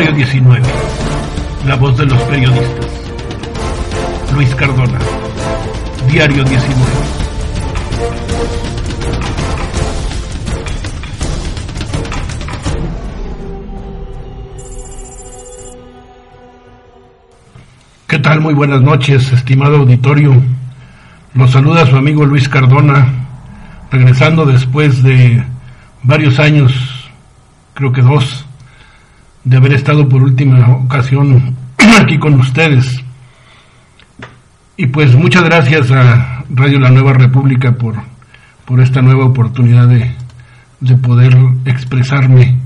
Diario 19. La voz de los periodistas. Luis Cardona. Diario 19. ¿Qué tal? Muy buenas noches, estimado auditorio. Los saluda su amigo Luis Cardona, regresando después de varios años, creo que dos, de haber estado por última ocasión aquí con ustedes. Y pues muchas gracias a Radio La Nueva República por, por esta nueva oportunidad de, de poder expresarme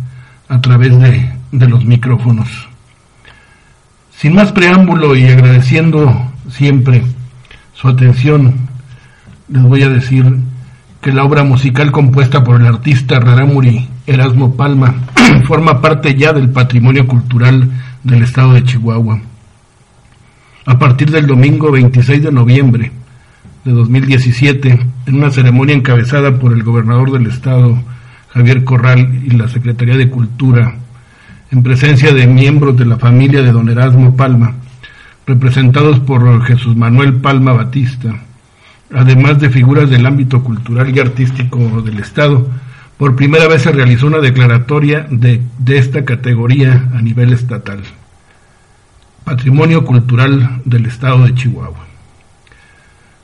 a través de, de los micrófonos. Sin más preámbulo y agradeciendo siempre su atención, les voy a decir que la obra musical compuesta por el artista Raramuri Erasmo Palma forma parte ya del patrimonio cultural del estado de Chihuahua. A partir del domingo 26 de noviembre de 2017, en una ceremonia encabezada por el gobernador del estado, Javier Corral, y la Secretaría de Cultura, en presencia de miembros de la familia de don Erasmo Palma, representados por Jesús Manuel Palma Batista, además de figuras del ámbito cultural y artístico del Estado, por primera vez se realizó una declaratoria de, esta categoría a nivel estatal. Patrimonio Cultural del Estado de Chihuahua.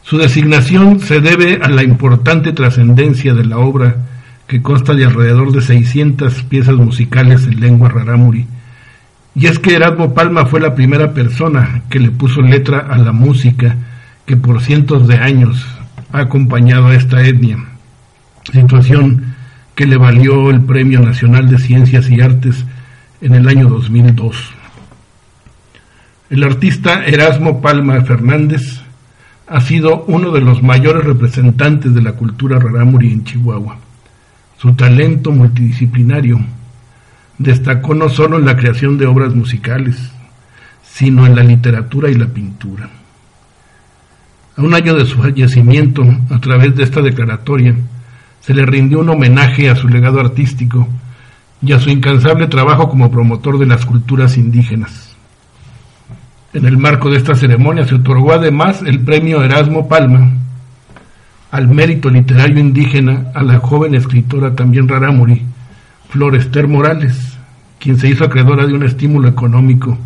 Su designación se debe a la importante trascendencia de la obra que consta de alrededor de 600 piezas musicales en lengua rarámuri, y es que Erasmo Palma fue la primera persona que le puso letra a la música que por cientos de años ha acompañado a esta etnia, situación que le valió el Premio Nacional de Ciencias y Artes en el año 2002. El artista Erasmo Palma Fernández ha sido uno de los mayores representantes de la cultura rarámuri en Chihuahua. Su talento multidisciplinario destacó no solo en la creación de obras musicales, sino en la literatura y la pintura. A un año de su fallecimiento, a través de esta declaratoria, se le rindió un homenaje a su legado artístico y a su incansable trabajo como promotor de las culturas indígenas. En el marco de esta ceremonia se otorgó además el premio Erasmo Palma al mérito literario indígena a la joven escritora también rarámuri, Florester Morales, quien se hizo acreedora de un estímulo económico.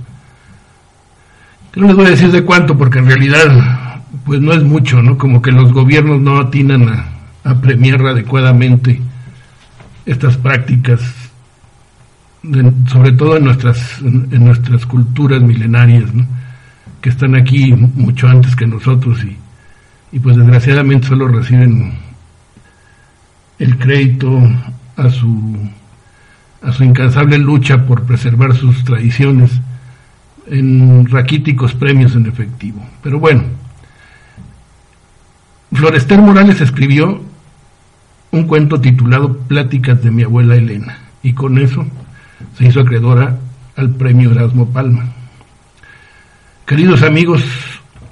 No les voy a decir de cuánto, porque en realidad, pues no es mucho, ¿no? Como que los gobiernos no atinan a, a premiar adecuadamente estas prácticas, de, sobre todo en nuestras, en, nuestras culturas milenarias, que están aquí mucho antes que nosotros y, y pues desgraciadamente solo reciben el crédito a su a su incansable lucha por preservar sus tradiciones en raquíticos premios en efectivo. Pero bueno, Florester Morales escribió un cuento titulado Pláticas de mi abuela Elena y con eso se hizo acreedora al premio Erasmo Palma. Queridos amigos,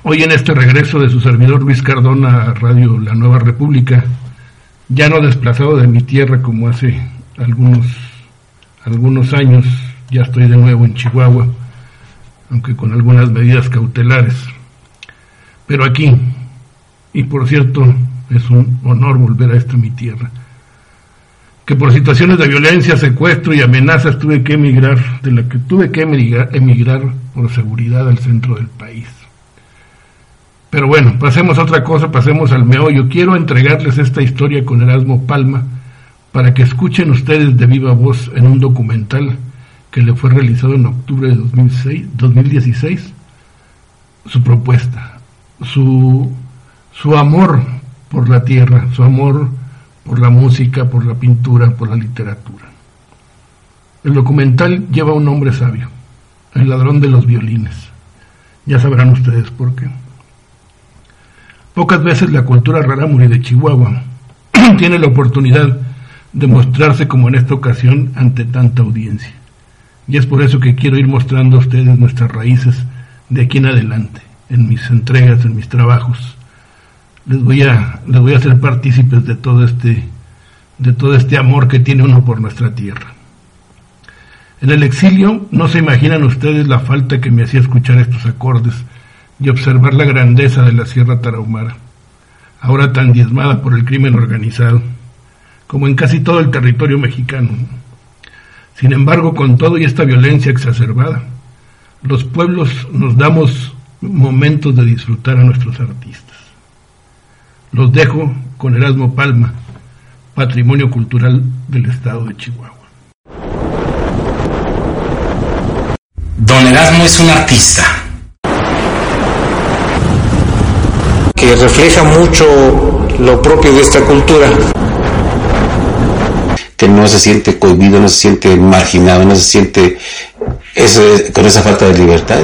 hoy en este regreso de su servidor Luis Cardona a Radio La Nueva República, ya no desplazado de mi tierra como hace algunos algunos años ya estoy de nuevo en Chihuahua, aunque con algunas medidas cautelares. Pero aquí, y por cierto, es un honor volver a esta mi tierra, que por situaciones de violencia, secuestro y amenazas tuve que emigrar, de la que tuve que emigrar, emigrar por seguridad al centro del país. Pero bueno, pasemos a otra cosa, pasemos al meollo. Quiero entregarles esta historia con Erasmo Palma, para que escuchen ustedes de viva voz en un documental que le fue realizado en octubre de 2006, 2016 su propuesta, su, su amor por la tierra, su amor por la música, por la pintura, por la literatura. El documental lleva un nombre sabio, el ladrón de los violines. Ya sabrán ustedes por qué. Pocas veces la cultura rarámuri de Chihuahua tiene la oportunidad demostrarse como en esta ocasión ante tanta audiencia. Y es por eso que quiero ir mostrando a ustedes nuestras raíces de aquí en adelante, en mis entregas, en mis trabajos. Les voy a, les voy a hacer partícipes de todo este, de todo este amor que tiene uno por nuestra tierra. En el exilio no se imaginan ustedes la falta que me hacía escuchar estos acordes y observar la grandeza de la Sierra Tarahumara, ahora tan diezmada por el crimen organizado, como en casi todo el territorio mexicano. Sin embargo, con todo y esta violencia exacerbada, los pueblos nos damos momentos de disfrutar a nuestros artistas. Los dejo con Erasmo Palma, Patrimonio Cultural del Estado de Chihuahua. Don Erasmo es un artista. Que refleja mucho lo propio de esta cultura. Que no se siente cohibido, no se siente marginado, no se siente con esa falta de libertad.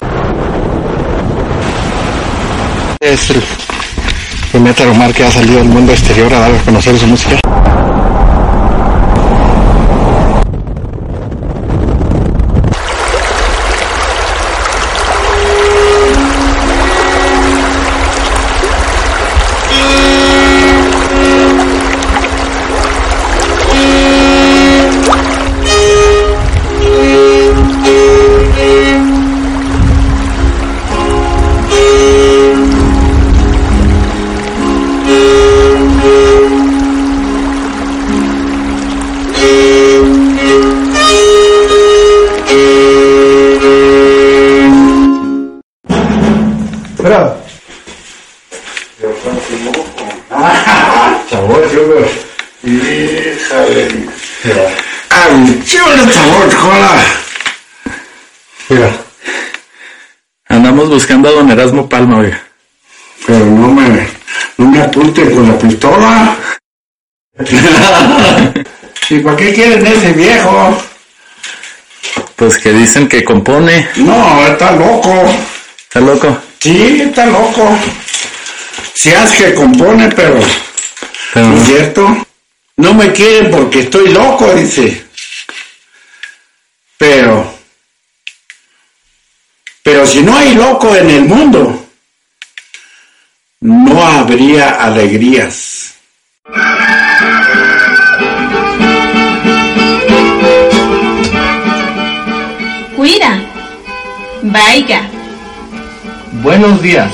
Es el primer tarumar que ha salido al mundo exterior a dar a conocer su música. Buscando a don Erasmo Palma, oiga. Pero no me, no me apunte con la pistola. ¿Y para qué quieren ese viejo? Pues que dicen que compone. No, está loco. ¿Está loco? Sí, está loco. Si hace que compone, pero, pero... ¿no es cierto? No me quieren porque estoy loco, dice. Pero pero si no hay loco en el mundo, no habría alegrías. Cuida. Vaya. Buenos días.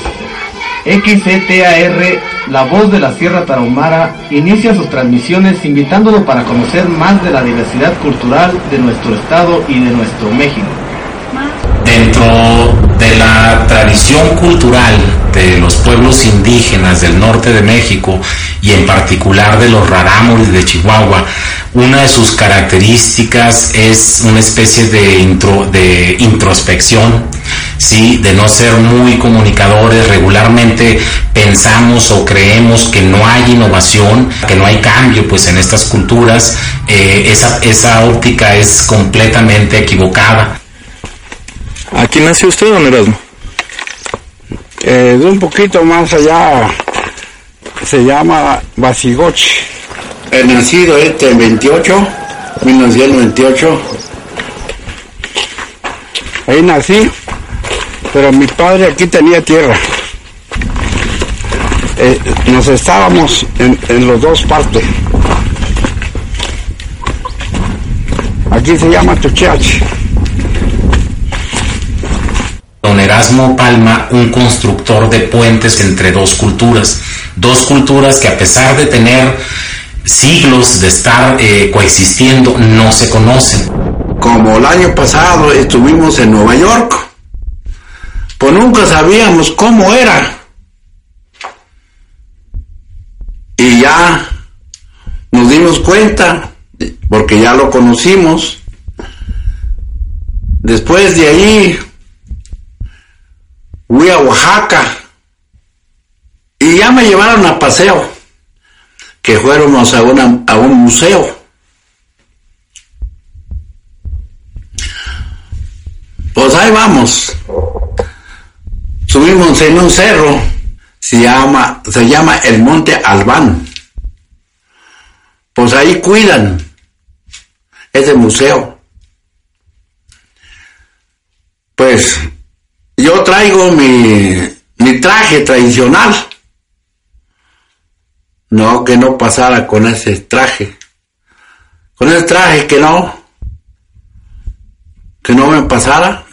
XCTAR, la voz de la Sierra Tarahumara, inicia sus transmisiones invitándolo para conocer más de la diversidad cultural de nuestro estado y de nuestro México dentro de la tradición cultural de los pueblos indígenas del norte de México y en particular de los rarámuris de Chihuahua, una de sus características es una especie de, intro, de introspección, ¿sí? de no ser muy comunicadores, regularmente pensamos o creemos que no hay innovación, que no hay cambio pues en estas culturas, eh, esa, esa óptica es completamente equivocada. ¿Aquí nació usted, don Erasmo? Eh, de un poquito más allá, se llama Basigochi. He nacido este en 28, 1928. Ahí nací, pero mi padre aquí tenía tierra. Eh, nos estábamos en, en los dos partes. Aquí se llama Tuchiachi. Don Erasmo Palma, un constructor de puentes entre dos culturas, dos culturas que a pesar de tener siglos de estar eh, coexistiendo, no se conocen. Como el año pasado estuvimos en Nueva York, pues nunca sabíamos cómo era. Y ya nos dimos cuenta, porque ya lo conocimos. Después de ahí fui a Oaxaca y ya me llevaron a paseo, que fuéramos a, a un museo. Pues ahí vamos. Subimos en un cerro, se llama, se llama el Monte Albán. Pues ahí cuidan ese museo. Pues traigo mi, mi traje tradicional. No, que no pasara con ese traje. Con ese traje que no. que no me pasara,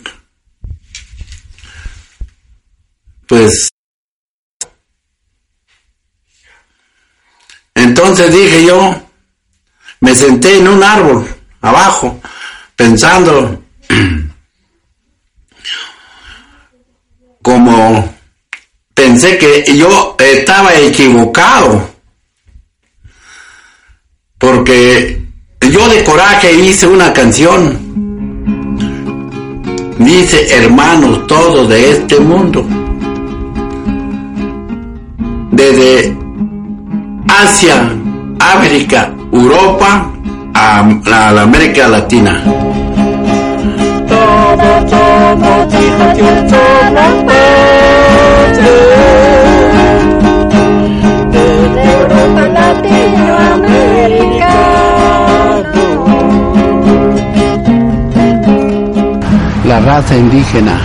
pues entonces dije yo, me senté en un árbol abajo, pensando como pensé que yo estaba equivocado, porque yo de coraje hice una canción, dice hermanos todos de este mundo, desde Asia, África, Europa, a la América Latina. La raza indígena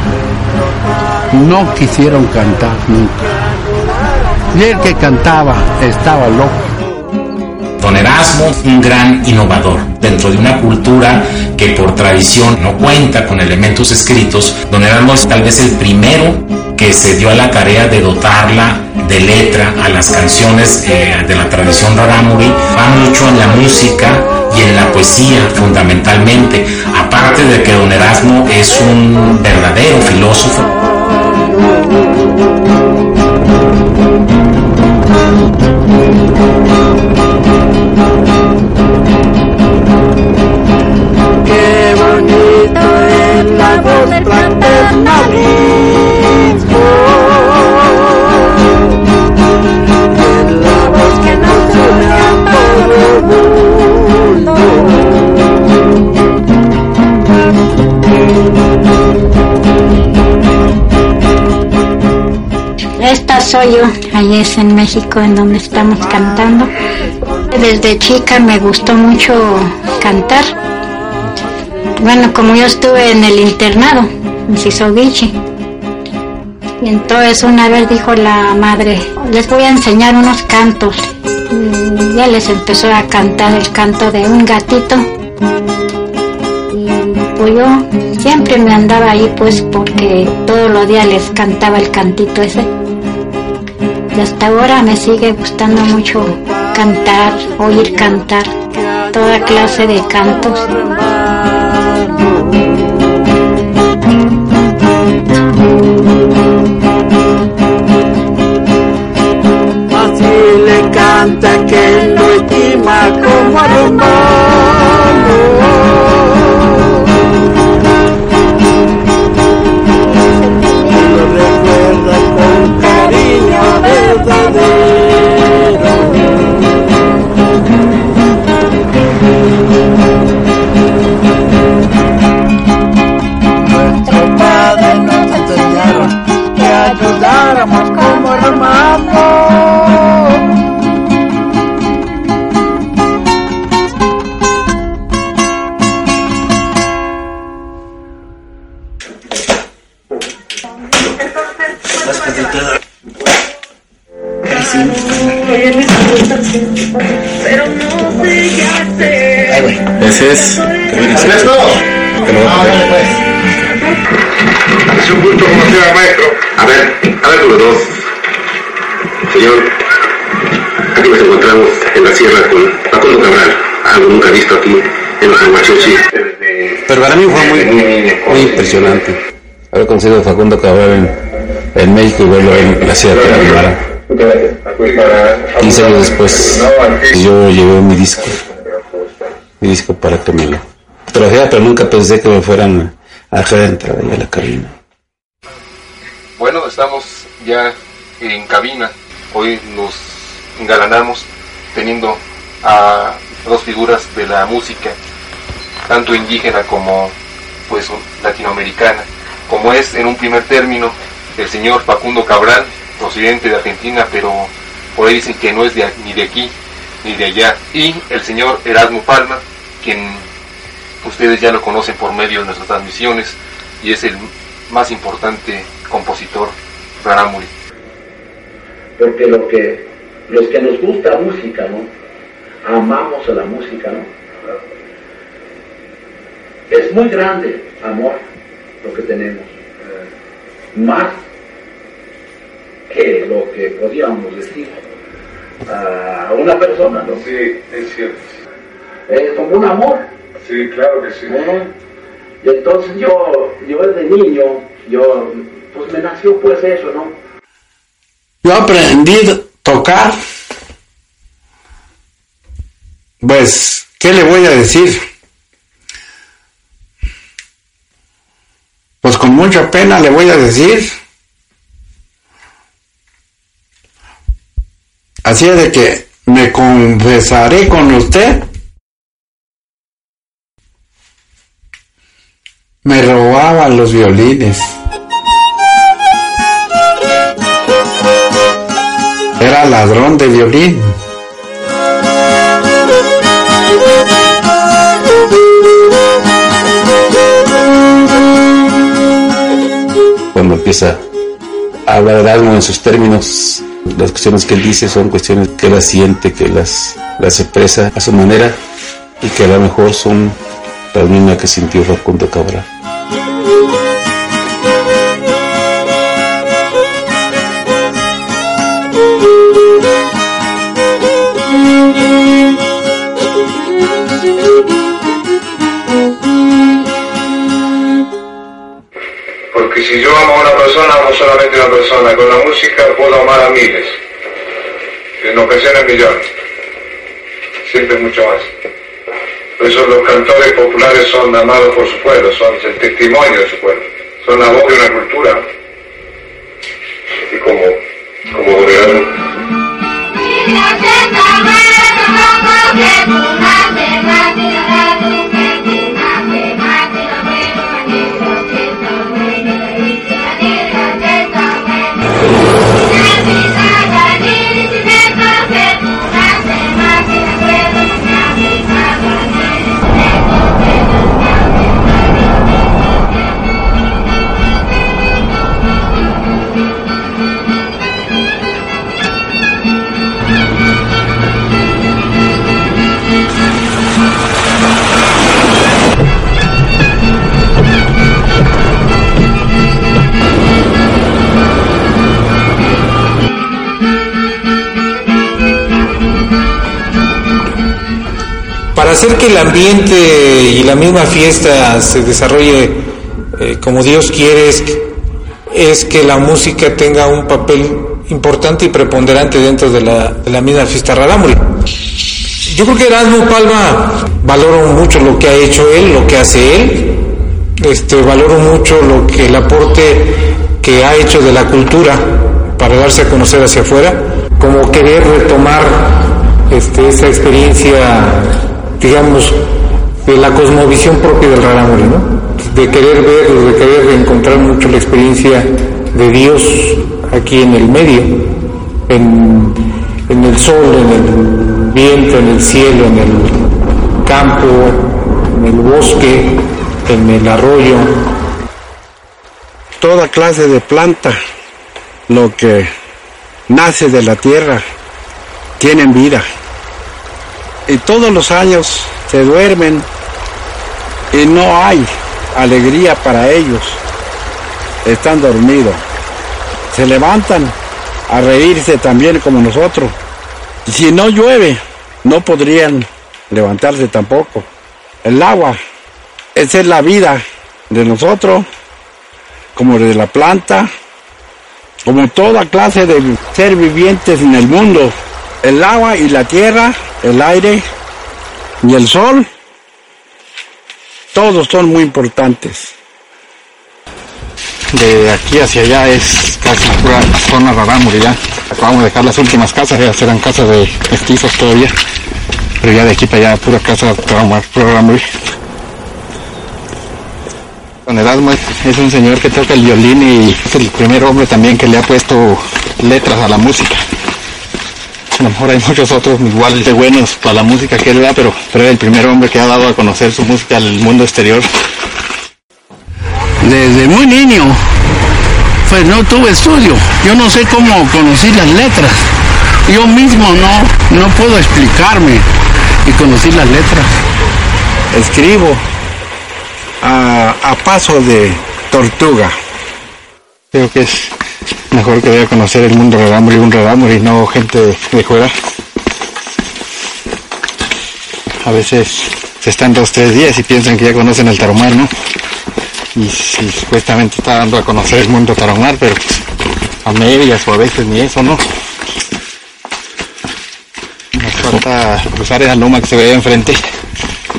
no quisieron cantar nunca. Y el que cantaba estaba loco. Don Erasmo, un gran innovador dentro de una cultura que por tradición no cuenta con elementos escritos. Don Erasmo es tal vez el primero que se dio a la tarea de dotarla de letra a las canciones eh, de la tradición rarámuri. Va mucho en la música y en la poesía fundamentalmente, aparte de que don Erasmo es un verdadero filósofo. Qué bonito Esta soy yo, ahí es en México en donde estamos cantando. Desde chica me gustó mucho cantar. Bueno, como yo estuve en el internado, en Sisovichi. Y entonces una vez dijo la madre, les voy a enseñar unos cantos. Y ya les empezó a cantar el canto de un gatito. Y pues yo siempre me andaba ahí pues porque todos los días les cantaba el cantito ese. Y hasta ahora me sigue gustando mucho cantar, oír cantar, toda clase de cantos. Así le canta que lo estima como hermano. Facundo Cabral en, México y verlo en la Sierra de Tarahumara. 15 años después yo llevé mi disco, mi disco para que me pero nunca pensé que me fueran a dejar a la cabina. Bueno, estamos ya en cabina. Hoy nos engalanamos teniendo a dos figuras de la música, tanto indígena como pues latinoamericana, como es en un primer término el señor Facundo Cabral, procedente de Argentina, pero por ahí dicen que no es de, ni de aquí ni de allá, y el señor Erasmo Palma, quien ustedes ya lo conocen por medio de nuestras transmisiones y es el más importante compositor rarámuri. Porque lo que, los que nos gusta música, ¿no? Amamos a la música, ¿no? Es muy grande, amor, lo que tenemos. Eh, más que lo que podíamos decir a una persona, ¿no? Sí, es cierto. Es como un amor. Sí, claro que sí. Y entonces yo, yo desde niño, yo, pues me nació pues eso, ¿no? Yo aprendí a tocar. Pues, ¿qué le voy a decir? Pues con mucha pena le voy a decir. Así es de que me confesaré con usted. Me robaba los violines. Era ladrón de violín. Cuando empieza a hablar Erasmo en sus términos, las cuestiones que él dice son cuestiones que él siente, que las, las expresa a su manera y que a lo mejor son las mismas que sintió Facundo Cabral. Porque si yo amo a una persona, amo solamente a una persona. Con la música puedo amar a miles. En ocasiones millones. Siempre mucho más. Por eso los cantores populares son amados por su pueblo, son el testimonio de su pueblo. Son la voz de una cultura. Y como, como. Hacer que el ambiente y la misma fiesta se desarrolle eh, como Dios quiere es, que la música tenga un papel importante y preponderante dentro de la, de la misma fiesta Rarámuri. Yo creo que Erasmo Palma valoro mucho lo que ha hecho él, lo que hace él, este, valoro mucho lo que el aporte que ha hecho de la cultura para darse a conocer hacia afuera, como querer retomar este, esa experiencia, digamos, de la cosmovisión propia del Rarámuri, ¿no? De querer ver, de querer encontrar mucho la experiencia de Dios aquí en el medio, en, en el sol, en el viento, en el cielo, en el campo, en el bosque, en el arroyo. Toda clase de planta, lo que nace de la tierra, tienen vida. Y todos los años se duermen y no hay alegría para ellos. Están dormidos. Se levantan a reírse también como nosotros. Si no llueve, no podrían levantarse tampoco. El agua, esa es la vida de nosotros, como de la planta, como toda clase de ser vivientes en el mundo. El agua y la tierra, el aire y el sol, todos son muy importantes. De aquí hacia allá es casi pura zona rarámuri ya. Acabamos de dejar las últimas casas, ya serán casas de mestizos todavía. Pero ya de aquí para allá pura casa. Don Erasmo es un señor que toca el violín y es el primer hombre también que le ha puesto letras a la música. A lo mejor hay muchos otros igual de buenos para la música que él da, pero, pero es el primer hombre que ha dado a conocer su música al mundo exterior. Desde muy niño, pues no tuve estudio. Yo no sé cómo conocí las letras. Yo mismo no, no puedo explicarme y conocí las letras. Escribo a, a paso de tortuga. Creo que es mejor que debe conocer el mundo rarámuri un rarámuri y no gente de fuera. A veces se están dos, tres días y piensan que ya conocen el taromar, ¿no? Y si supuestamente está dando a conocer el mundo taromar, pero a medias o a veces ni eso, ¿no? Nos falta cruzar esa loma que se ve enfrente.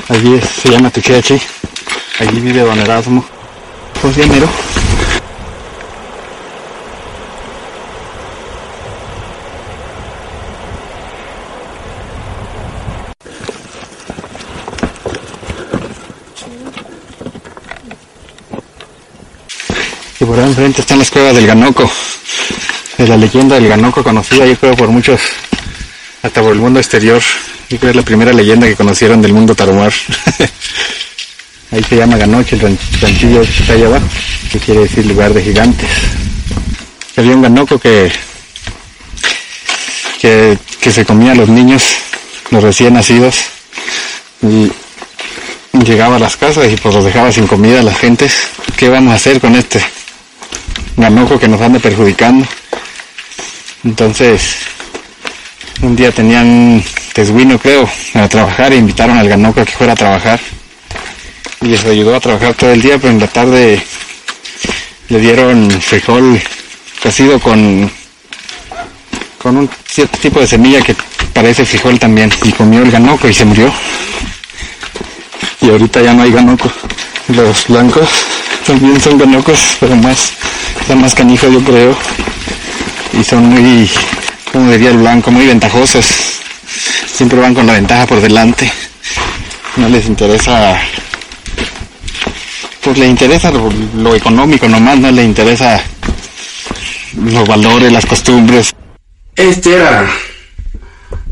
Allí se llama Tucheachi. Allí vive Don Erasmo. ¿Cómo se llama, enfrente están las cuevas del Ganoco. De la leyenda del Ganoco conocida, yo creo, por muchos, hasta por el mundo exterior. Creo que es la primera leyenda que conocieron del mundo tarumar. ahí se llama Ganoche, el ran- ranchillo que está allá abajo, que quiere decir lugar de gigantes. Había un Ganoco que, que, que se comía a los niños, los recién nacidos, y llegaba a las casas y pues los dejaba sin comida a las gentes. ¿Qué vamos a hacer con este ganoco que nos anda perjudicando? Entonces, un día tenían tesguino, creo, a trabajar e invitaron al ganoco a que fuera a trabajar. Y les ayudó a trabajar todo el día, pero en la tarde le dieron frijol cocido con, con un cierto tipo de semilla que parece frijol también. Y comió el ganoco y se murió. Y ahorita ya no hay ganoco. Los blancos también son ganocos, pero más, son más canijos yo creo. Y son muy, como diría el blanco, muy ventajosos. Siempre van con la ventaja por delante. No les interesa, pues les interesa lo, lo económico nomás, no les interesa los valores, las costumbres. Este era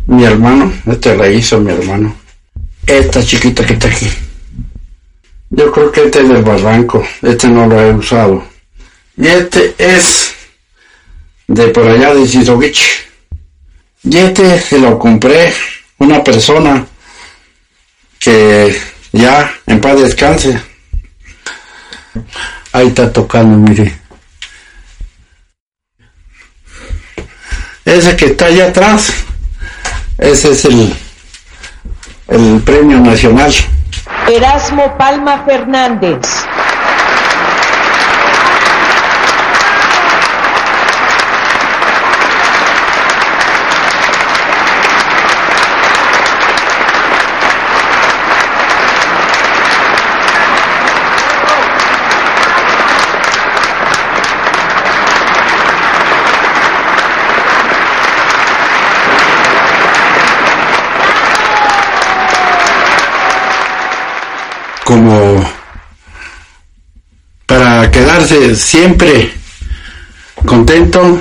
mi hermano, este la hizo mi hermano. Esta chiquita que está aquí. Yo creo que este es del barranco, este no lo he usado. Y este es de por allá de Zizovich. Y este se lo compré una persona que ya en paz descanse. Ahí está tocando, mire. Ese que está allá atrás, ese es el, el premio nacional. Erasmo Palma Fernández. Como para quedarse siempre contento,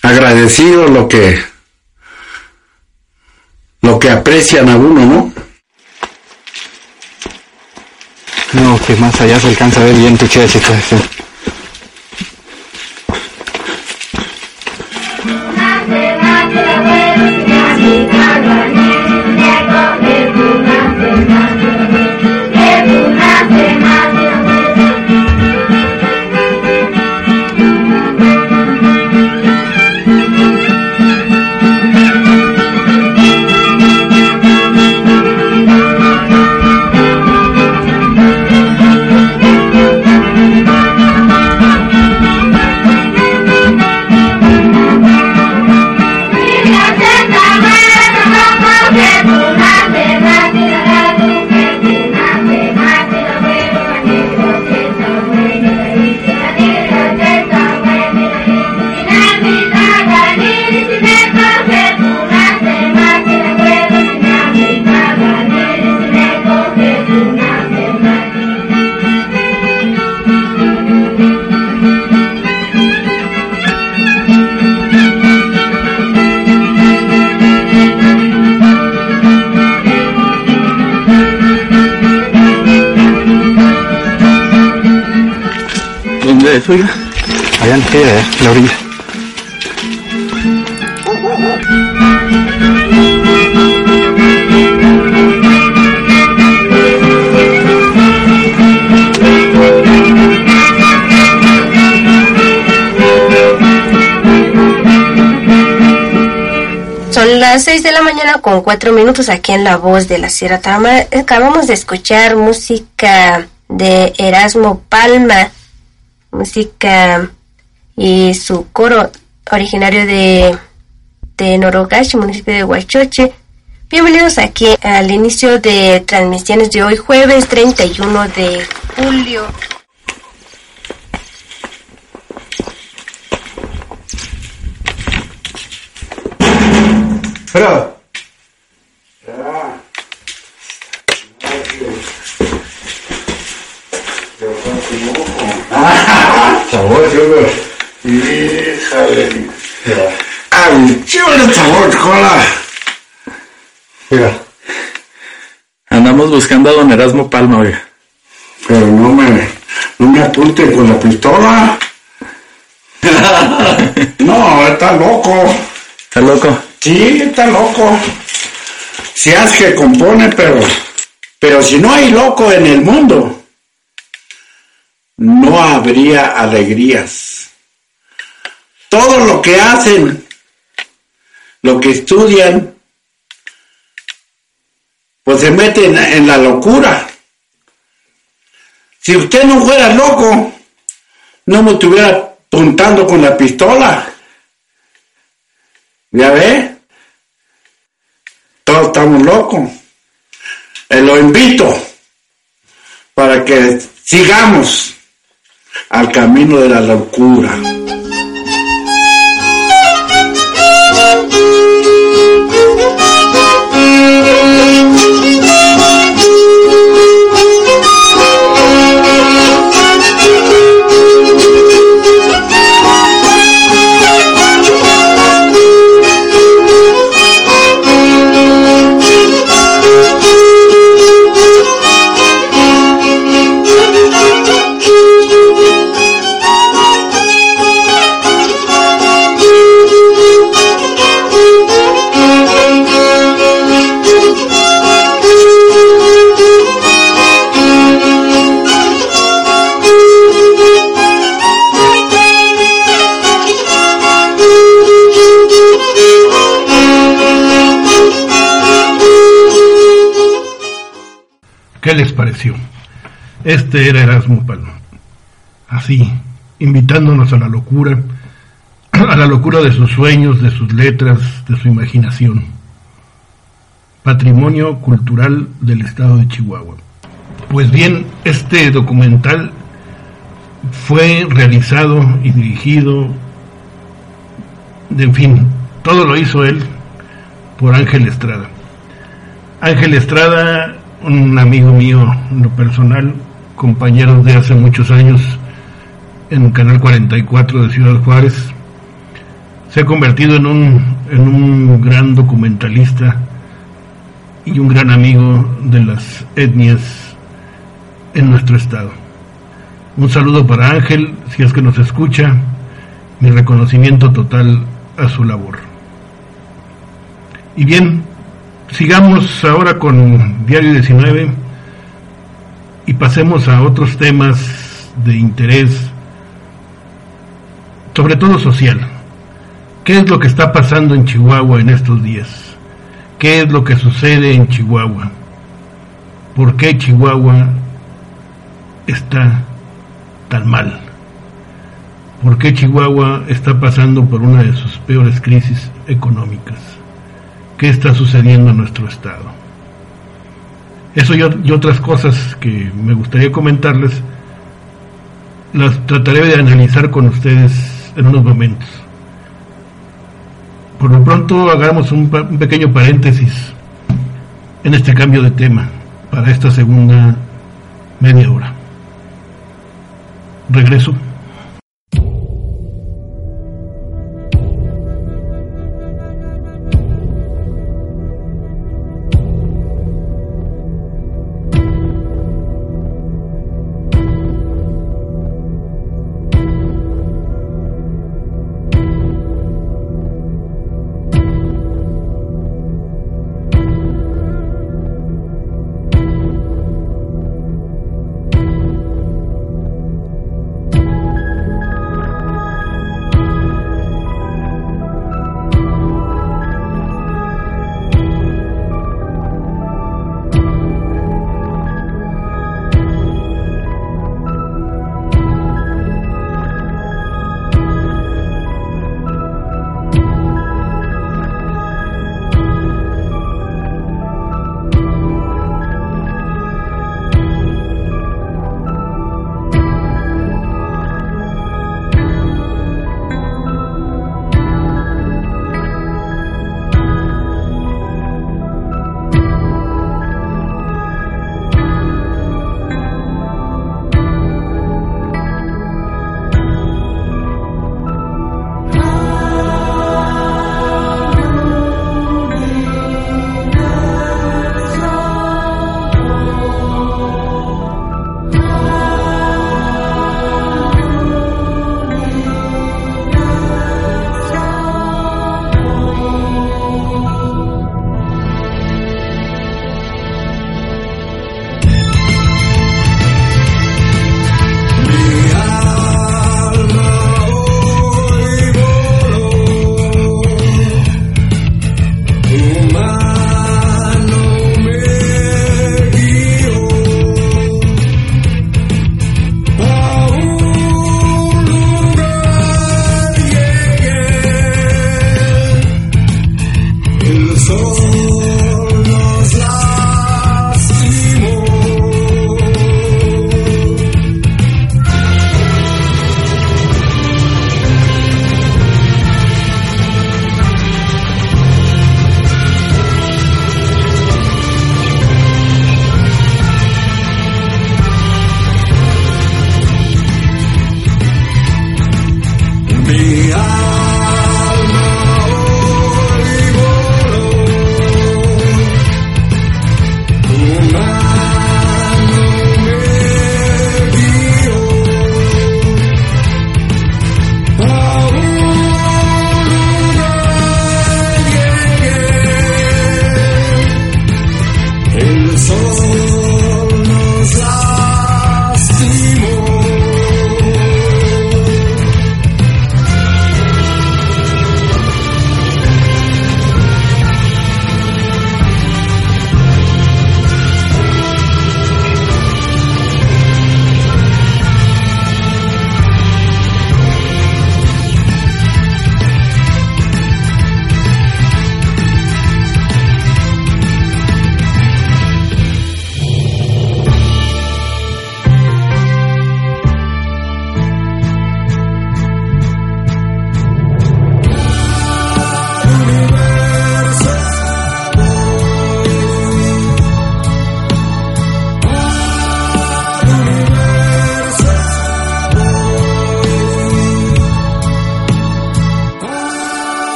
agradecido lo que lo que aprecian a uno, ¿no? No, que más allá se alcanza a ver bien tu cheche. ¿Dónde eh, la orilla. Son las 6 de la mañana con 4 minutos aquí en La Voz de la Sierra Tama. Acabamos de escuchar música de Erasmo Palma, música y su coro originario de, de Norogashi, municipio de Huachoche. Bienvenidos aquí al inicio de transmisiones de hoy, jueves 31 de julio. Pero, sabor, Híjole. Ay, chico, el sabor, cola. Mira. Andamos buscando a don Erasmo Palma, oiga. Pero no me, no me apunte con la pistola. no, está loco. ¿Está loco? Sí, está loco. Si hace que compone, pero, pero si no hay loco en el mundo, no habría alegrías. Todo lo que hacen, lo que estudian, pues se meten en la locura. Si usted no fuera loco, no me estuviera apuntando con la pistola. ¿Ya ve? Todos estamos locos. Eh, lo invito para que sigamos al camino de la locura. ¿Qué les pareció? Este era Erasmo Palma. Así, invitándonos a la locura, a la locura de sus sueños, de sus letras, de su imaginación. Patrimonio cultural del estado de Chihuahua. Pues bien, este documental fue realizado y dirigido, de, en fin, todo lo hizo él por Ángel Estrada. Ángel Estrada un amigo mío en lo personal, compañero de hace muchos años en Canal 44 de Ciudad Juárez, se ha convertido en un, en un gran documentalista y un gran amigo de las etnias en nuestro estado. Un saludo para Ángel, si es que nos escucha, mi reconocimiento total a su labor. Y bien, sigamos ahora con Diario 19 y pasemos a otros temas de interés, sobre todo social. ¿Qué es lo que está pasando en Chihuahua en estos días? ¿Qué es lo que sucede en Chihuahua? ¿Por qué Chihuahua está tan mal? ¿Por qué Chihuahua está pasando por una de sus peores crisis económicas? Qué está sucediendo en nuestro estado. Eso y, otras cosas que me gustaría comentarles, las trataré de analizar con ustedes en unos momentos. Por lo pronto hagamos un, un pequeño paréntesis en este cambio de tema para esta segunda media hora. Regreso.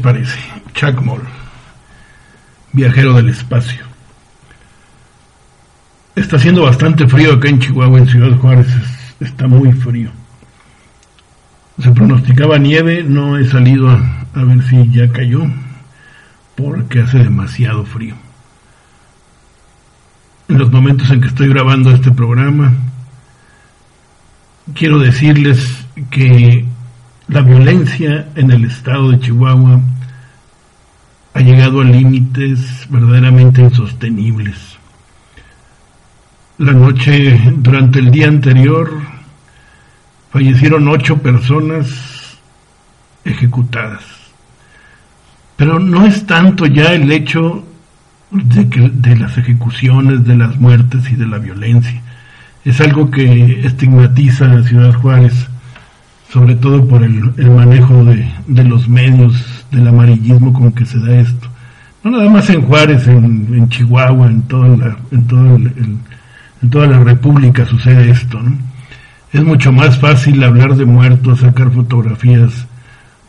Parece? Chuck Moll, viajero del espacio. Está haciendo bastante frío acá en Chihuahua, en Ciudad Juárez. es- está muy frío. Se pronosticaba nieve, no he salido a, a ver si ya cayó, porque hace demasiado frío. En los momentos en que estoy grabando este programa, quiero decirles que la violencia en el estado de Chihuahua ha llegado a límites verdaderamente insostenibles. La noche, durante el día anterior, fallecieron ocho personas ejecutadas. Pero no es tanto ya el hecho de, que, de las ejecuciones, de las muertes y de la violencia. Es algo que estigmatiza a Ciudad Juárez, sobre todo por el, el manejo de, de los medios, del amarillismo con que se da esto. No nada más en Juárez, en, en Chihuahua, en toda la, en todo el- en toda la República sucede esto, ¿no? Es mucho más fácil hablar de muertos, sacar fotografías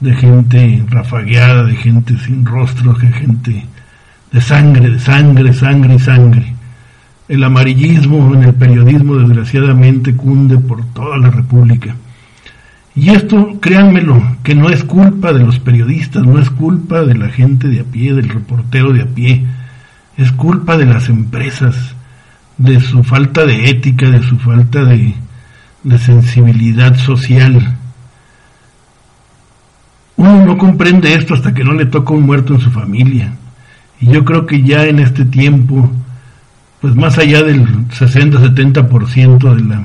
de gente rafagueada, de gente sin rostro, de gente de sangre, de sangre, sangre y sangre. El amarillismo en el periodismo desgraciadamente cunde por toda la República. Y esto, créanmelo, que no es culpa de los periodistas, no es culpa de la gente de a pie, del reportero de a pie, es culpa de las empresas, de su falta de ética, de su falta de, de sensibilidad social. Uno no comprende esto hasta que no le toca un muerto en su familia. Y yo creo que ya en este tiempo, pues más allá del 60-70% de, la,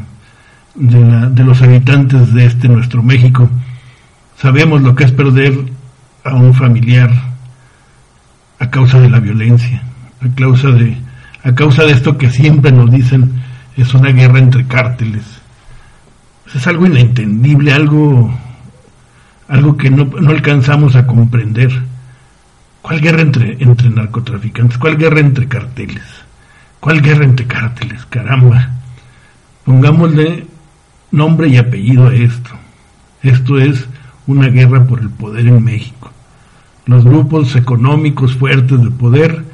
de, la, de los habitantes de este nuestro México, sabemos lo que es perder a un familiar a causa de la violencia, a causa de, a causa de esto que siempre nos dicen es una guerra entre cárteles. Es algo inentendible, algo, algo que no, no alcanzamos a comprender. ¿Cuál guerra entre, entre narcotraficantes? ¿Cuál guerra entre carteles? ¿Cuál guerra entre cárteles? Caramba. Pongámosle nombre y apellido a esto. Esto es una guerra por el poder en México. Los grupos económicos fuertes de poder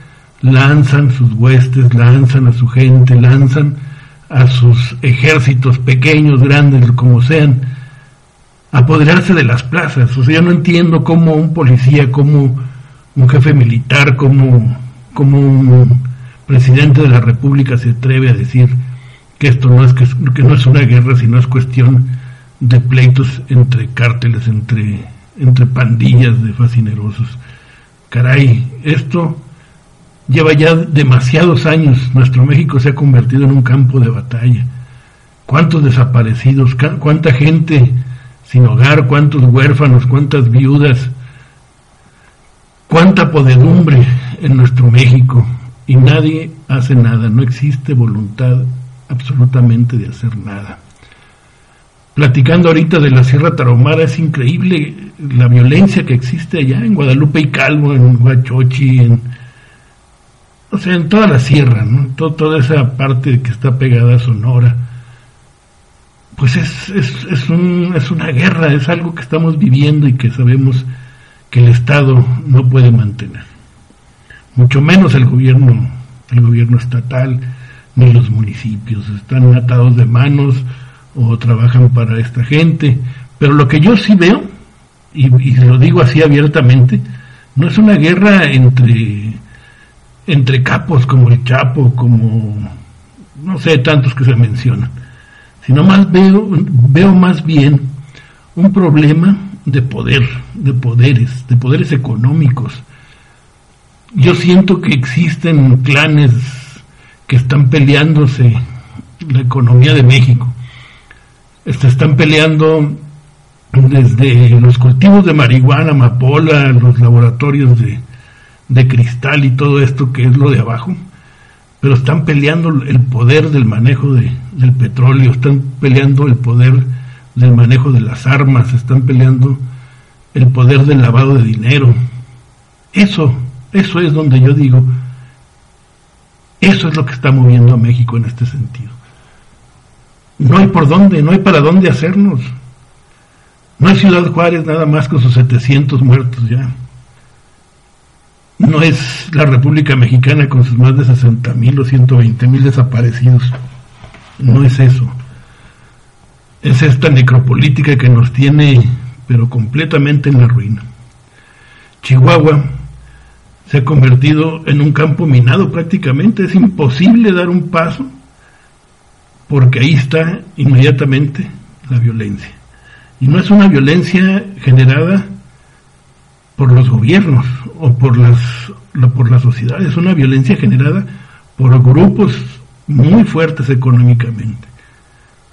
lanzan sus huestes, lanzan a su gente, lanzan a sus ejércitos pequeños, grandes, como sean, apoderarse de las plazas. O sea, yo no entiendo cómo un policía, como un jefe militar, como, como un presidente de la República se atreve a decir que esto no es que, no es una guerra, sino es cuestión de pleitos entre cárteles, entre, entre pandillas de fascinerosos. Caray, esto lleva ya demasiados años. Nuestro México se ha convertido en un campo de batalla. ¿Cuántos desaparecidos? ¿Cuánta gente sin hogar? ¿Cuántos huérfanos? ¿Cuántas viudas? ¿Cuánta podedumbre en nuestro México? Y nadie hace nada. No existe voluntad absolutamente de hacer nada. Platicando ahorita de la Sierra Tarahumara, es increíble la violencia que existe allá en Guadalupe y Calvo, en Huachochi, en, o sea, en toda la sierra, ¿no? To- toda esa parte que está pegada a Sonora, pues es, es, es, un- es una guerra, es algo que estamos viviendo y que sabemos que el Estado no puede mantener. Mucho menos el gobierno, el gobierno estatal, ni los municipios, están atados de manos o trabajan para esta gente. Pero lo que yo sí veo, y, y lo digo así abiertamente, no es una guerra entre entre capos como el Chapo, como no sé, tantos que se mencionan, sino más veo, veo más bien un problema de poder, de poderes, de poderes económicos. Yo siento que existen clanes que están peleándose la economía de México. Se están peleando desde los cultivos de marihuana, amapola, los laboratorios de, de cristal y todo esto que es lo de abajo, pero están peleando el poder del manejo de, del petróleo, están peleando el poder del manejo de las armas, están peleando el poder del lavado de dinero. Eso, eso es donde yo digo, eso es lo que está moviendo a México en este sentido. No hay por dónde, no hay para dónde hacernos. No hay Ciudad Juárez nada más con sus 700 muertos ya. no es la República Mexicana con sus más de 60 mil o 120 mil desaparecidos. No es eso. Es esta necropolítica que nos tiene, pero completamente en la ruina. Chihuahua se ha convertido en un campo minado prácticamente. Es imposible dar un paso porque ahí está inmediatamente la violencia. Y no es una violencia generada por los gobiernos o por las por la sociedad, es una violencia generada por grupos muy fuertes económicamente.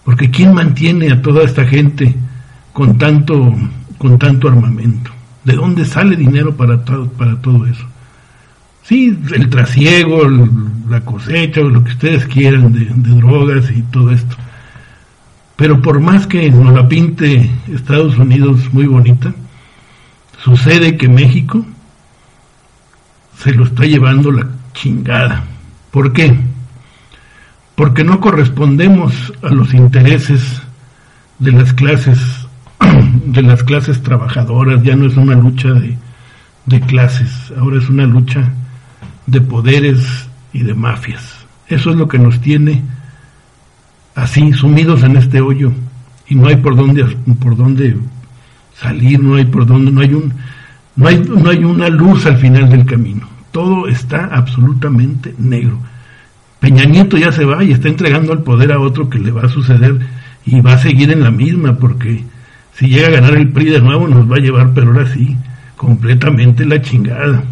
Porque ¿quién mantiene a toda esta gente con tanto con tanto armamento? ¿De dónde sale dinero para todo, para todo eso? Sí, el trasiego, la cosecha, lo que ustedes quieran de, de drogas y todo esto. Pero por más que nos la pinte Estados Unidos muy bonita, sucede que México se lo está llevando la chingada. ¿Por qué? Porque no correspondemos a los intereses de las clases de las clases trabajadoras, ya no es una lucha de, de clases, ahora es una lucha de poderes y de mafias. Eso es lo que nos tiene así sumidos en este hoyo y no hay por dónde por dónde salir, no hay por dónde, no hay un no hay no hay una luz al final del camino. Todo está absolutamente negro. Peña Nieto ya se va y está entregando el poder a otro que le va a suceder y va a seguir en la misma porque si llega a ganar el PRI de nuevo nos va a llevar, pero ahora sí, completamente la chingada.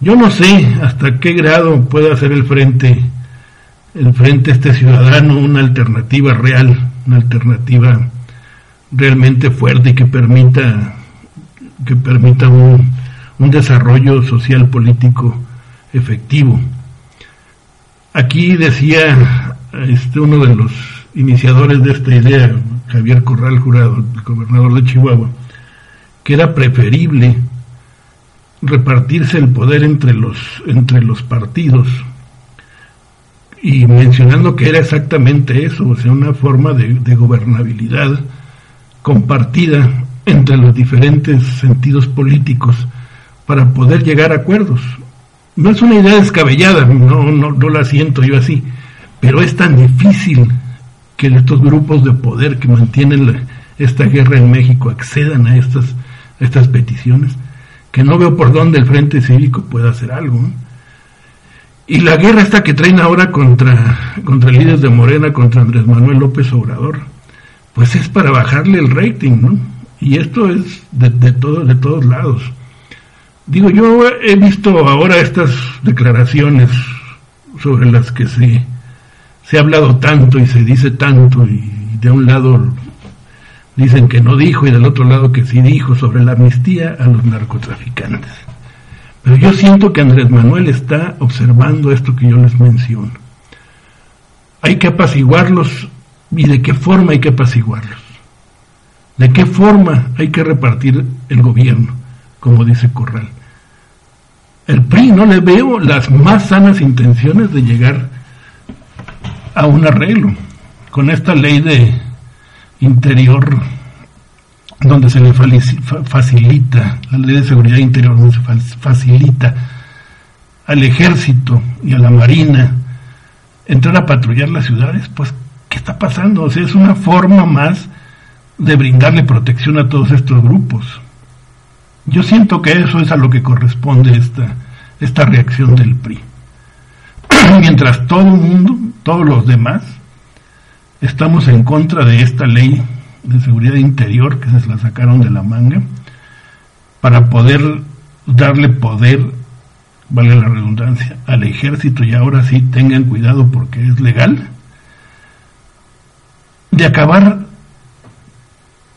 Yo no sé hasta qué grado puede hacer el frente, el frente este ciudadano una alternativa real, una alternativa realmente fuerte y que permita, que permita un, un desarrollo social político efectivo. Aquí decía este uno de los iniciadores de esta idea, Javier Corral Jurado, el gobernador de Chihuahua, que era preferible repartirse el poder entre los, entre los partidos y mencionando que era exactamente eso, o sea, una forma de, de gobernabilidad compartida entre los diferentes sentidos políticos para poder llegar a acuerdos. No es una idea descabellada, no, no, no la siento yo así, pero es tan difícil que estos grupos de poder que mantienen la, esta guerra en México accedan a estas, a estas peticiones que no veo por dónde el Frente Cívico pueda hacer algo. Y la guerra esta que traen ahora contra, contra líderes de Morena, contra Andrés Manuel López Obrador, pues es para bajarle el rating, ¿no? Y esto es de, de, todo, de todos lados. Digo, yo he visto ahora estas declaraciones sobre las que se, se ha hablado tanto y se dice tanto, y de un lado dicen que no dijo y del otro lado que sí dijo sobre la amnistía a los narcotraficantes. Pero yo siento que Andrés Manuel está observando esto que yo les menciono. Hay que apaciguarlos y de qué forma hay que apaciguarlos. De qué forma hay que repartir el gobierno, como dice Corral. El PRI no le veo las más sanas intenciones de llegar a un arreglo con esta ley de interior donde se le facilita, la ley de seguridad interior donde se facilita al ejército y a la marina entrar a patrullar las ciudades, pues, ¿qué está pasando? O sea, es una forma más de brindarle protección a todos estos grupos. Yo siento que eso es a lo que corresponde esta, esta reacción del PRI. Mientras todo el mundo, todos los demás, estamos en contra de esta ley de seguridad interior que se la sacaron de la manga para poder darle poder, vale la redundancia, al ejército y ahora sí tengan cuidado porque es legal, de acabar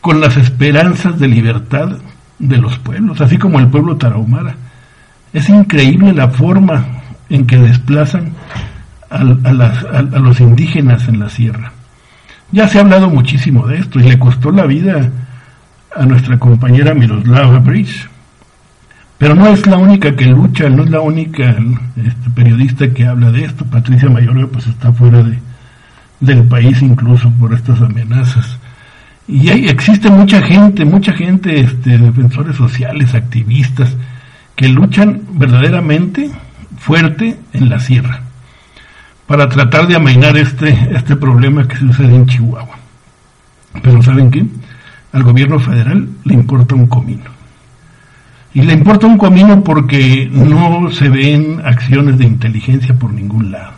con las esperanzas de libertad de los pueblos, así como el pueblo tarahumara. Es increíble la forma en que desplazan a, a, los indígenas en la sierra. Ya se ha hablado muchísimo de esto y le costó la vida a nuestra compañera Miroslava Bridge. Pero no es la única que lucha, no es la única este, periodista que habla de esto. Patricia Mayorga pues está fuera de, del país incluso por estas amenazas. Y hay, existe mucha gente, mucha gente, este, defensores sociales, activistas, que luchan verdaderamente fuerte en la sierra para tratar de amainar este, este problema que sucede en Chihuahua. Pero ¿saben qué? Al gobierno federal le importa un comino. Y le importa un comino porque no se ven acciones de inteligencia por ningún lado.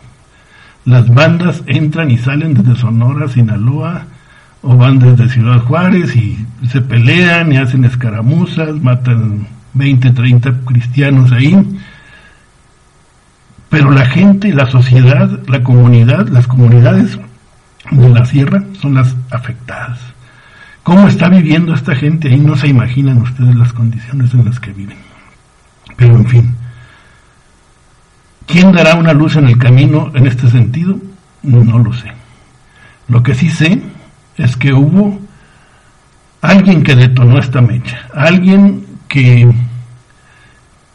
Las bandas entran y salen desde Sonora, Sinaloa, o van desde Ciudad Juárez y se pelean y hacen escaramuzas, matan 20, 30 cristianos ahí. Pero la gente, la sociedad, la comunidad, las comunidades de la sierra son las afectadas. ¿Cómo está viviendo esta gente ahí? No se imaginan ustedes las condiciones en las que viven. Pero en fin, ¿quién dará una luz en el camino en este sentido? No lo sé. Lo que sí sé es que hubo alguien que detonó esta mecha, alguien que,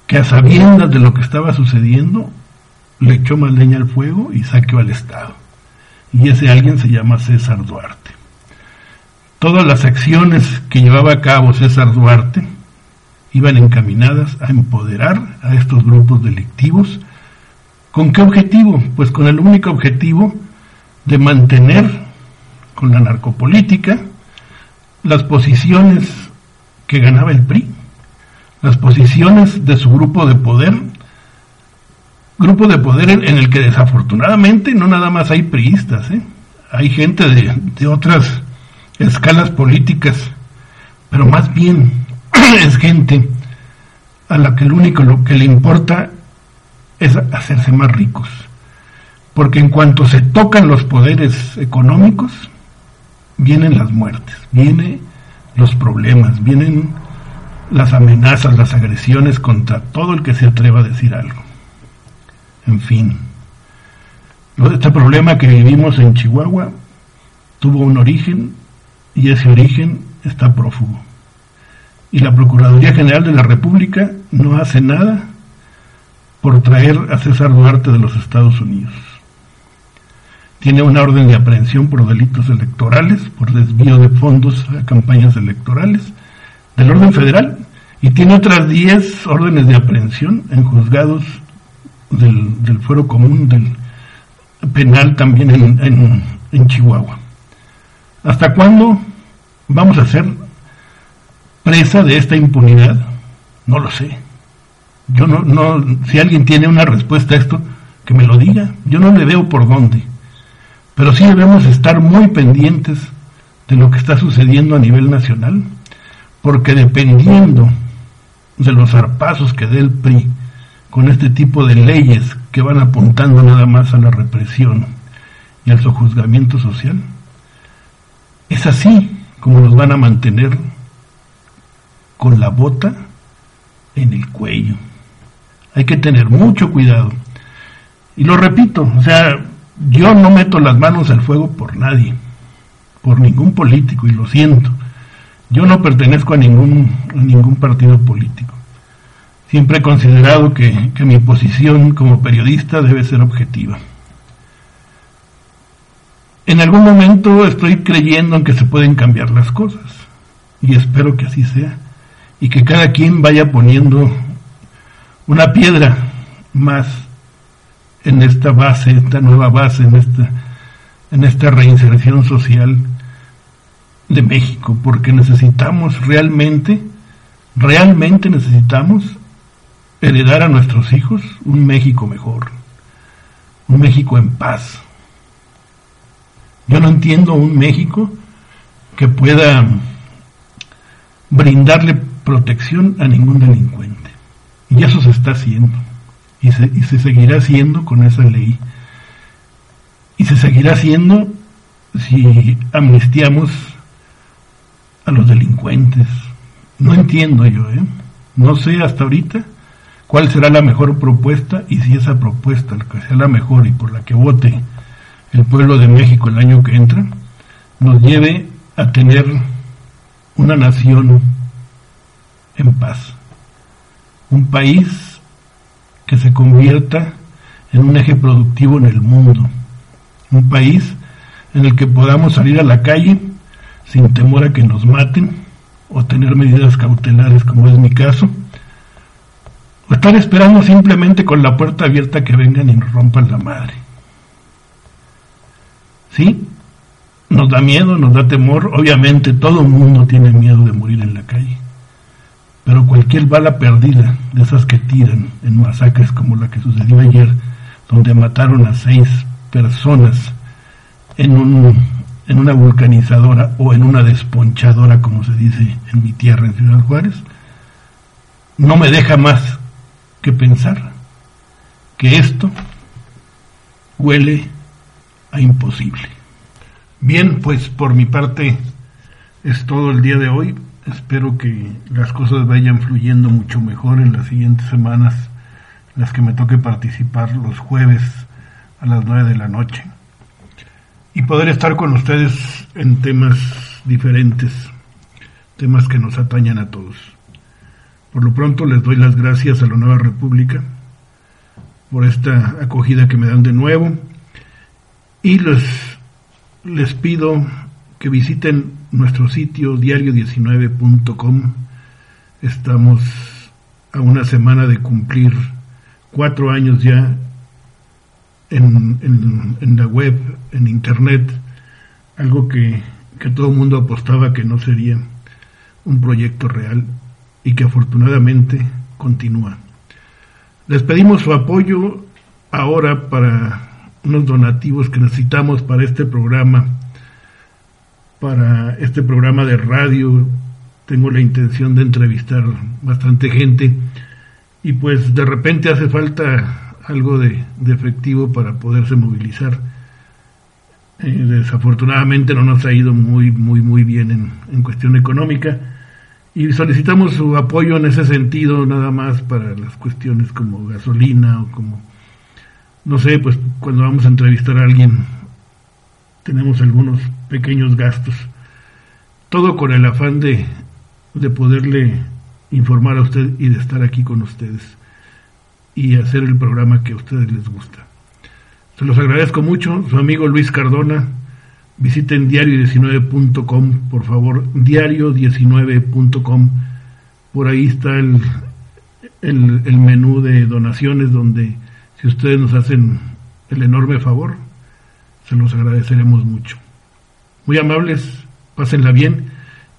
que a sabiendas de lo que estaba sucediendo le echó más leña al fuego y saqueó al Estado. Y ese alguien se llama César Duarte. Todas las acciones que llevaba a cabo César Duarte iban encaminadas a empoderar a estos grupos delictivos. ¿Con qué objetivo? Pues con el único objetivo de mantener con la narcopolítica las posiciones que ganaba el PRI, las posiciones de su grupo de poder, grupo de poder en, el que desafortunadamente no nada más hay priistas, ¿eh? hay gente de, de otras escalas políticas, pero más bien es gente a la que lo único lo que le importa es hacerse más ricos. Porque en cuanto se tocan los poderes económicos, vienen las muertes, vienen los problemas, vienen las amenazas, las agresiones contra todo el que se atreva a decir algo. En fin, este problema que vivimos en Chihuahua tuvo un origen y ese origen está prófugo. Y la Procuraduría General de la República no hace nada por traer a César Duarte de los Estados Unidos. Tiene una orden de aprehensión por delitos electorales, por desvío de fondos a campañas electorales del orden federal y tiene otras 10 órdenes de aprehensión en juzgados del, del fuero común del penal también en, en Chihuahua. ¿Hasta cuándo vamos a ser presa de esta impunidad? No lo sé. Yo no, no, si alguien tiene una respuesta a esto, que me lo diga. Yo no le veo por dónde. Pero sí debemos estar muy pendientes de lo que está sucediendo a nivel nacional, porque dependiendo de los zarpazos que dé el PRI con este tipo de leyes que van apuntando nada más a la represión y al sojuzgamiento social, es así como nos van a mantener con la bota en el cuello. Hay que tener mucho cuidado. Y lo repito, o sea, yo no meto las manos al fuego por nadie, por ningún político, y lo siento. Yo no pertenezco a ningún, a ningún partido político. Siempre he considerado que, que mi posición como periodista debe ser objetiva. En algún momento estoy creyendo en que se pueden cambiar las cosas y espero que así sea y que cada quien vaya poniendo una piedra más en esta base, esta nueva base, en esta, en esta reinserción social de México, porque necesitamos realmente, realmente necesitamos heredar a nuestros hijos un México mejor, un México en paz, yo no entiendo un México que pueda brindarle protección a ningún delincuente. Y eso se está haciendo. Y se, seguirá haciendo con esa ley. Y se seguirá haciendo si amnistiamos a los delincuentes. No entiendo yo, ¿eh? No sé hasta ahorita cuál será la mejor propuesta y si esa propuesta, que sea la mejor y por la que vote el pueblo de México el año que entra, nos lleve a tener una nación en paz, un país que se convierta en un eje productivo en el mundo, un país en el que podamos salir a la calle sin temor a que nos maten o tener medidas cautelares como es mi caso, O estar esperando simplemente con la puerta abierta que vengan y rompan la madre. ¿Sí? Nos da miedo, nos da temor. Obviamente todo el mundo tiene miedo de morir en la calle. Pero cualquier bala perdida, de esas que tiran en masacres como la que sucedió ayer, donde mataron a seis personas en, un, en una vulcanizadora o en una desponchadora, como se dice en mi tierra, en Ciudad Juárez, no me deja más que pensar que esto huele a imposible. Bien, pues por mi parte es todo el día de hoy. Espero que las cosas vayan fluyendo mucho mejor en las siguientes semanas, las que me toque participar los jueves a las nueve de la noche. Y poder estar con ustedes en temas diferentes, temas que nos atañan a todos. Por lo pronto les doy las gracias a la Nueva República por esta acogida que me dan de nuevo y les, les pido que visiten nuestro sitio diario19.com. Estamos a una semana de cumplir cuatro años ya en, en, la web, en internet, algo que, que todo el mundo apostaba que no sería un proyecto real y que afortunadamente continúa. Les pedimos su apoyo ahora para unos donativos que necesitamos para este programa, para este programa de radio. Tengo la intención de entrevistar bastante gente y pues de repente hace falta algo de, efectivo para poderse movilizar. Eh, desafortunadamente no nos ha ido muy, muy, muy bien en, en cuestión económica y solicitamos su apoyo en ese sentido nada más para las cuestiones como gasolina o como no sé pues cuando vamos a entrevistar a alguien tenemos algunos pequeños gastos. Todo con el afán de, de poderle informar a usted y de estar aquí con ustedes y hacer el programa que a ustedes les gusta. Se los agradezco mucho. Su amigo Luis Cardona Visiten diario19.com, por favor, diario19.com. Por ahí está el, el, menú de donaciones donde si ustedes nos hacen el enorme favor, se los agradeceremos mucho. Muy amables, pásenla bien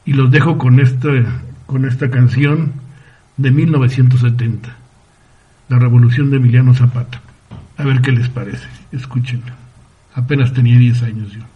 y los dejo con esta, con esta canción de 1970, La Revolución de Emiliano Zapata. A ver qué les parece, escúchenla. Apenas tenía 10 años yo.